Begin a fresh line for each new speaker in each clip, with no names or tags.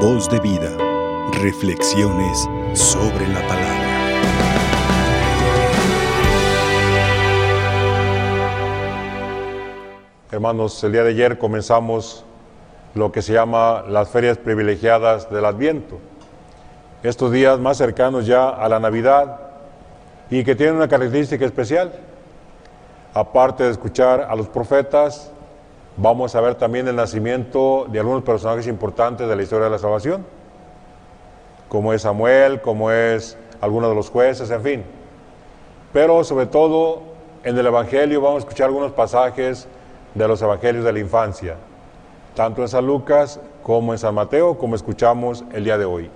Voz de vida. Reflexiones sobre la palabra.
Hermanos, el día de ayer comenzamos lo que se llama las ferias privilegiadas del Adviento. Estos días más cercanos ya a la Navidad y que tienen una característica especial. Aparte de escuchar a los profetas, vamos a ver también el nacimiento de algunos personajes importantes de la historia de la salvación, como es Samuel, como es alguno de los jueces, en fin. Pero sobre todo en el Evangelio vamos a escuchar algunos pasajes de los Evangelios de la infancia, tanto en San Lucas como en San Mateo, como escuchamos el día de hoy.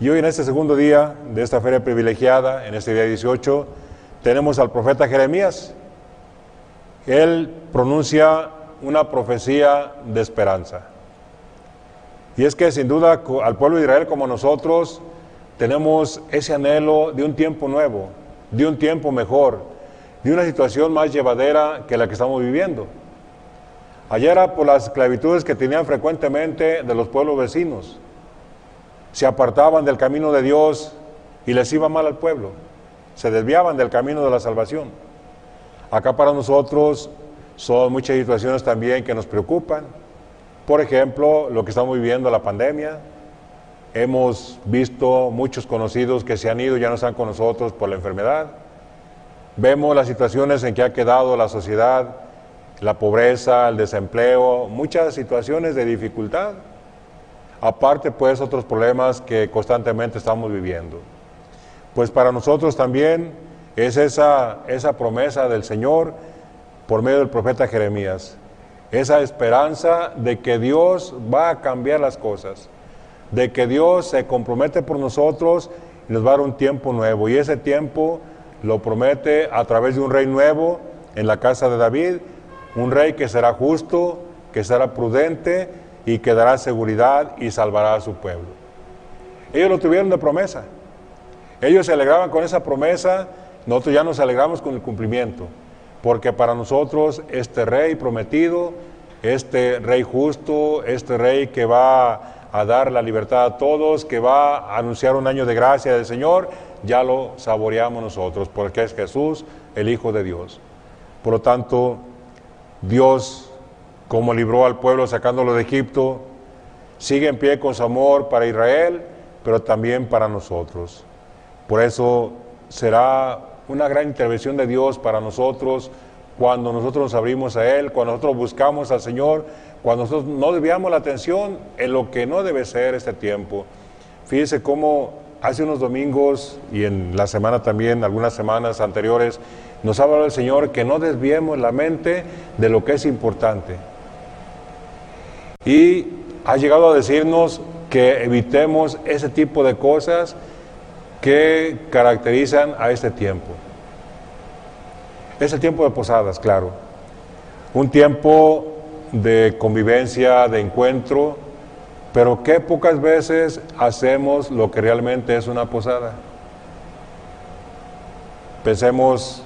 Y hoy en este segundo día de esta feria privilegiada, en este día 18, tenemos al profeta Jeremías. Él pronuncia una profecía de esperanza. Y es que sin duda al pueblo de Israel como nosotros tenemos ese anhelo de un tiempo nuevo, de un tiempo mejor, de una situación más llevadera que la que estamos viviendo. Ayer era por las esclavitudes que tenían frecuentemente de los pueblos vecinos se apartaban del camino de Dios y les iba mal al pueblo, se desviaban del camino de la salvación. Acá para nosotros son muchas situaciones también que nos preocupan. Por ejemplo, lo que estamos viviendo, la pandemia. Hemos visto muchos conocidos que se han ido, ya no están con nosotros por la enfermedad. Vemos las situaciones en que ha quedado la sociedad, la pobreza, el desempleo, muchas situaciones de dificultad aparte pues otros problemas que constantemente estamos viviendo. Pues para nosotros también es esa, esa promesa del Señor por medio del profeta Jeremías, esa esperanza de que Dios va a cambiar las cosas, de que Dios se compromete por nosotros y nos va a dar un tiempo nuevo. Y ese tiempo lo promete a través de un rey nuevo en la casa de David, un rey que será justo, que será prudente y que dará seguridad y salvará a su pueblo. Ellos lo tuvieron de promesa. Ellos se alegraban con esa promesa, nosotros ya nos alegramos con el cumplimiento, porque para nosotros este rey prometido, este rey justo, este rey que va a dar la libertad a todos, que va a anunciar un año de gracia del Señor, ya lo saboreamos nosotros, porque es Jesús, el Hijo de Dios. Por lo tanto, Dios como libró al pueblo sacándolo de Egipto, sigue en pie con su amor para Israel, pero también para nosotros. Por eso será una gran intervención de Dios para nosotros cuando nosotros nos abrimos a Él, cuando nosotros buscamos al Señor, cuando nosotros no desviamos la atención en lo que no debe ser este tiempo. Fíjese cómo hace unos domingos y en la semana también, algunas semanas anteriores, nos ha hablado el Señor que no desviemos la mente de lo que es importante y ha llegado a decirnos que evitemos ese tipo de cosas que caracterizan a este tiempo. Es el tiempo de posadas, claro. Un tiempo de convivencia, de encuentro, pero que pocas veces hacemos lo que realmente es una posada. Pensemos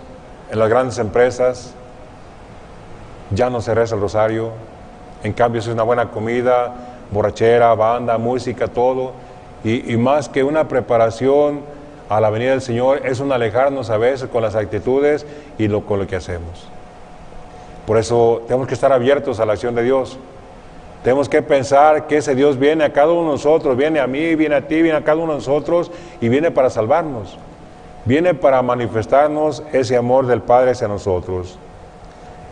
en las grandes empresas, ya no se reza el rosario, en cambio, es una buena comida, borrachera, banda, música, todo. Y, más que una preparación a la venida del Señor, es un alejarnos a veces con las actitudes y con lo que hacemos. Por eso tenemos que estar abiertos a la acción de Dios. Tenemos que pensar que ese Dios viene a cada uno de nosotros, viene a mí, viene a ti, viene a cada uno de nosotros y viene para salvarnos. Viene para manifestarnos ese amor del Padre hacia nosotros.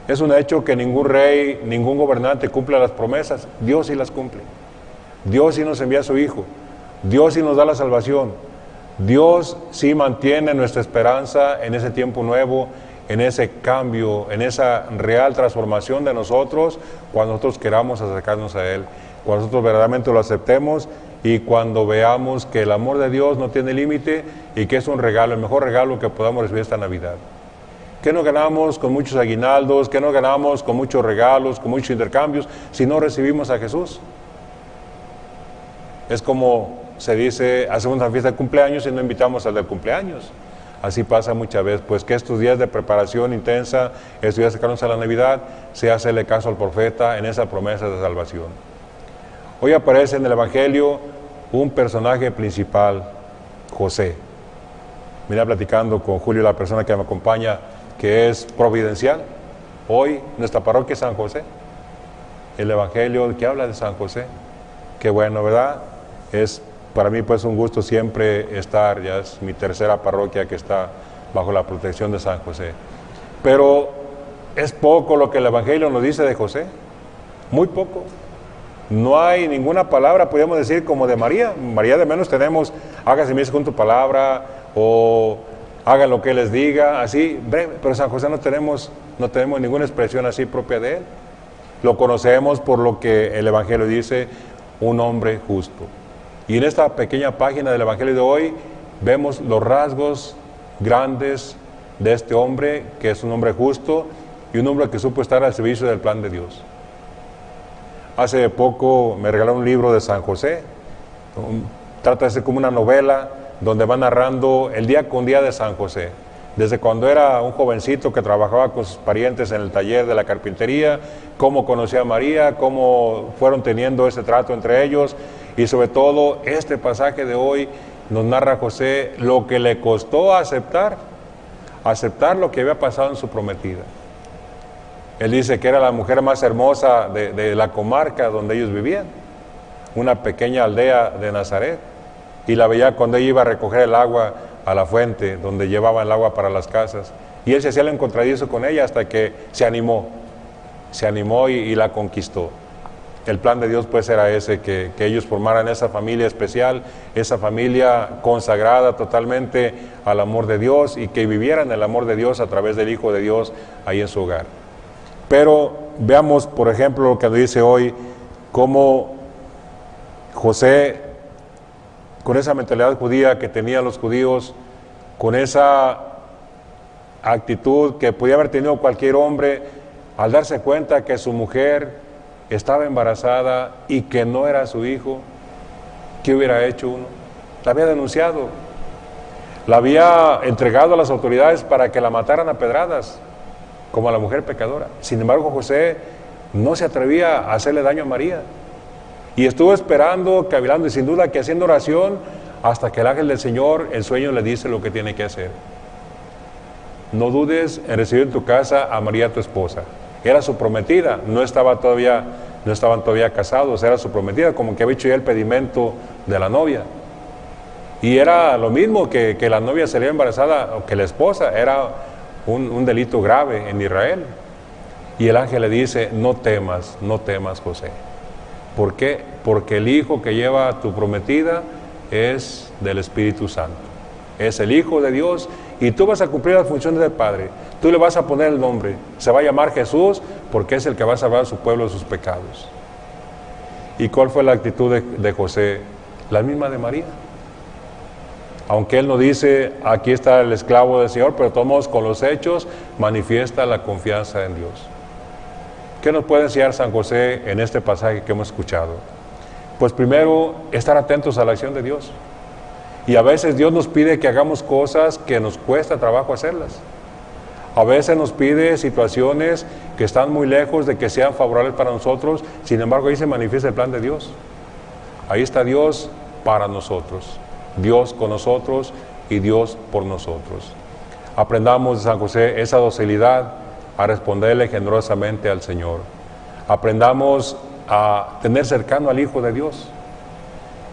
Es un hecho que ningún rey, ningún gobernante cumple las promesas. Dios sí las cumple. Dios sí nos envía a su Hijo. Dios sí nos da la salvación. Dios sí mantiene nuestra esperanza en ese tiempo nuevo, en ese cambio, en esa real transformación de nosotros, cuando nosotros queramos acercarnos a Él, cuando nosotros verdaderamente lo aceptemos y cuando veamos que el amor de Dios no tiene límite y que es un regalo, el mejor regalo que podamos recibir esta Navidad. ¿Qué no ganamos con muchos aguinaldos? ¿Qué no ganamos con muchos regalos, con muchos intercambios, si no recibimos a Jesús? Es como se dice, hacemos una fiesta de cumpleaños y no invitamos al del cumpleaños. Así pasa muchas veces, pues que estos días de preparación intensa, estos días cercanos a la Navidad, se hace caso al profeta en esa promesa de salvación. Hoy aparece en el Evangelio un personaje principal, José. Mira platicando con Julio, la persona que me acompaña, que es providencial. Hoy nuestra parroquia es San José. El Evangelio que habla de San José. Qué bueno, ¿verdad? Es para mí pues un gusto siempre estar, ya es mi tercera parroquia que está bajo la protección de San José. Pero es poco lo que el Evangelio nos dice de José, muy poco. No hay ninguna palabra, podríamos decir, como de María. María de menos tenemos, hágase mis con tu palabra, o hagan lo que les diga, así, breve. Pero San José no tenemos, no tenemos ninguna expresión así propia de él. Lo conocemos por lo que el Evangelio dice, un hombre justo. Y en esta pequeña página del Evangelio de hoy vemos los rasgos grandes de este hombre, que es un hombre justo y un hombre que supo estar al servicio del plan de Dios. Hace poco me regalaron un libro de San José, trata de ser como una novela donde va narrando el día con día de San José, desde cuando era un jovencito que trabajaba con sus parientes en el taller de la carpintería, cómo conocía a María, cómo fueron teniendo ese trato entre ellos y sobre todo este pasaje de hoy nos narra José lo que le costó aceptar, aceptar lo que había pasado en su prometida. Él dice que era la mujer más hermosa de, la comarca donde ellos vivían, una pequeña aldea de Nazaret. Y la veía cuando ella iba a recoger el agua a la fuente, donde llevaba el agua para las casas. Y él se hacía el encontradizo con ella hasta que se animó, se animó y, la conquistó. El plan de Dios pues era ese, que, que, ellos formaran esa familia especial, esa familia consagrada totalmente al amor de Dios y que vivieran el amor de Dios a través del Hijo de Dios ahí en su hogar. Pero veamos, por ejemplo, lo que dice hoy, cómo José, con esa mentalidad judía que tenían los judíos, con esa actitud que podía haber tenido cualquier hombre, al darse cuenta que su mujer estaba embarazada y que no era su hijo, ¿qué hubiera hecho uno? La había denunciado, la había entregado a las autoridades para que la mataran a pedradas como a la mujer pecadora. Sin embargo, José no se atrevía a hacerle daño a María. Y estuvo esperando, cavilando y sin duda que haciendo oración hasta que el ángel del Señor en sueño le dice lo que tiene que hacer. No dudes en recibir en tu casa a María tu esposa. Era su prometida, no estaba todavía, no estaban todavía casados, era su prometida, como que había hecho ya el pedimento de la novia. Y era lo mismo que, que la novia sería embarazada o que la esposa, era un, delito grave en Israel. Y el ángel le dice, no temas, no temas, José. ¿Por qué? Porque el hijo que lleva tu prometida es del Espíritu Santo. Es el Hijo de Dios y tú vas a cumplir las funciones del Padre. Tú le vas a poner el nombre. Se va a llamar Jesús porque es el que va a salvar a su pueblo de sus pecados. ¿Y cuál fue la actitud de, José? La misma de María. Aunque él no dice, aquí está el esclavo del Señor, pero todos con los hechos manifiesta la confianza en Dios. ¿Qué nos puede enseñar San José en este pasaje que hemos escuchado? Pues primero, estar atentos a la acción de Dios. Y a veces Dios nos pide que hagamos cosas que nos cuesta trabajo hacerlas. A veces nos pide situaciones que están muy lejos de que sean favorables para nosotros, sin embargo ahí se manifiesta el plan de Dios. Ahí está Dios para nosotros. Dios con nosotros y Dios por nosotros. Aprendamos de San José esa docilidad a responderle generosamente al Señor. Aprendamos a tener cercano al Hijo de Dios.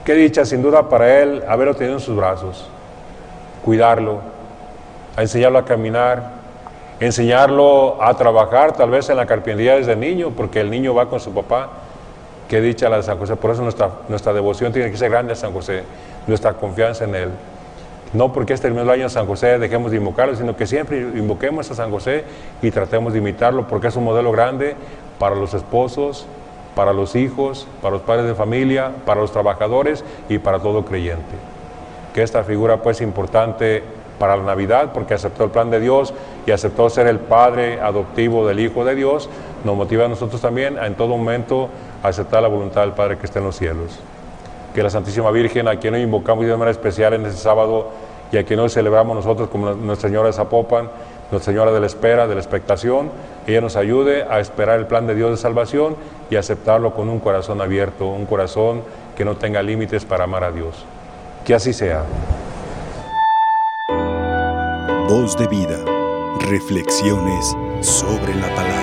Qué dicha sin duda para Él haberlo tenido en sus brazos, cuidarlo, a enseñarlo a caminar, enseñarlo a trabajar tal vez en la carpintería desde niño, porque el niño va con su papá. Qué dicha la de San José. Por eso nuestra, nuestra devoción tiene que ser grande a San José nuestra confianza en Él. No porque este primer año San José dejemos de invocarlo, sino que siempre invoquemos a San José y tratemos de imitarlo, porque es un modelo grande para los esposos, para los hijos, para los padres de familia, para los trabajadores y para todo creyente. Que esta figura pues importante para la Navidad, porque aceptó el plan de Dios y aceptó ser el Padre adoptivo del Hijo de Dios, nos motiva a nosotros también a en todo momento a aceptar la voluntad del Padre que está en los cielos que la Santísima Virgen, a quien hoy invocamos de manera especial en este sábado y a quien hoy celebramos nosotros como Nuestra Señora de Zapopan, Nuestra Señora de la Espera, de la expectación, ella nos ayude a esperar el plan de Dios de salvación y aceptarlo con un corazón abierto, un corazón que no tenga límites para amar a Dios. Que así sea.
Voz de vida. Reflexiones sobre la palabra.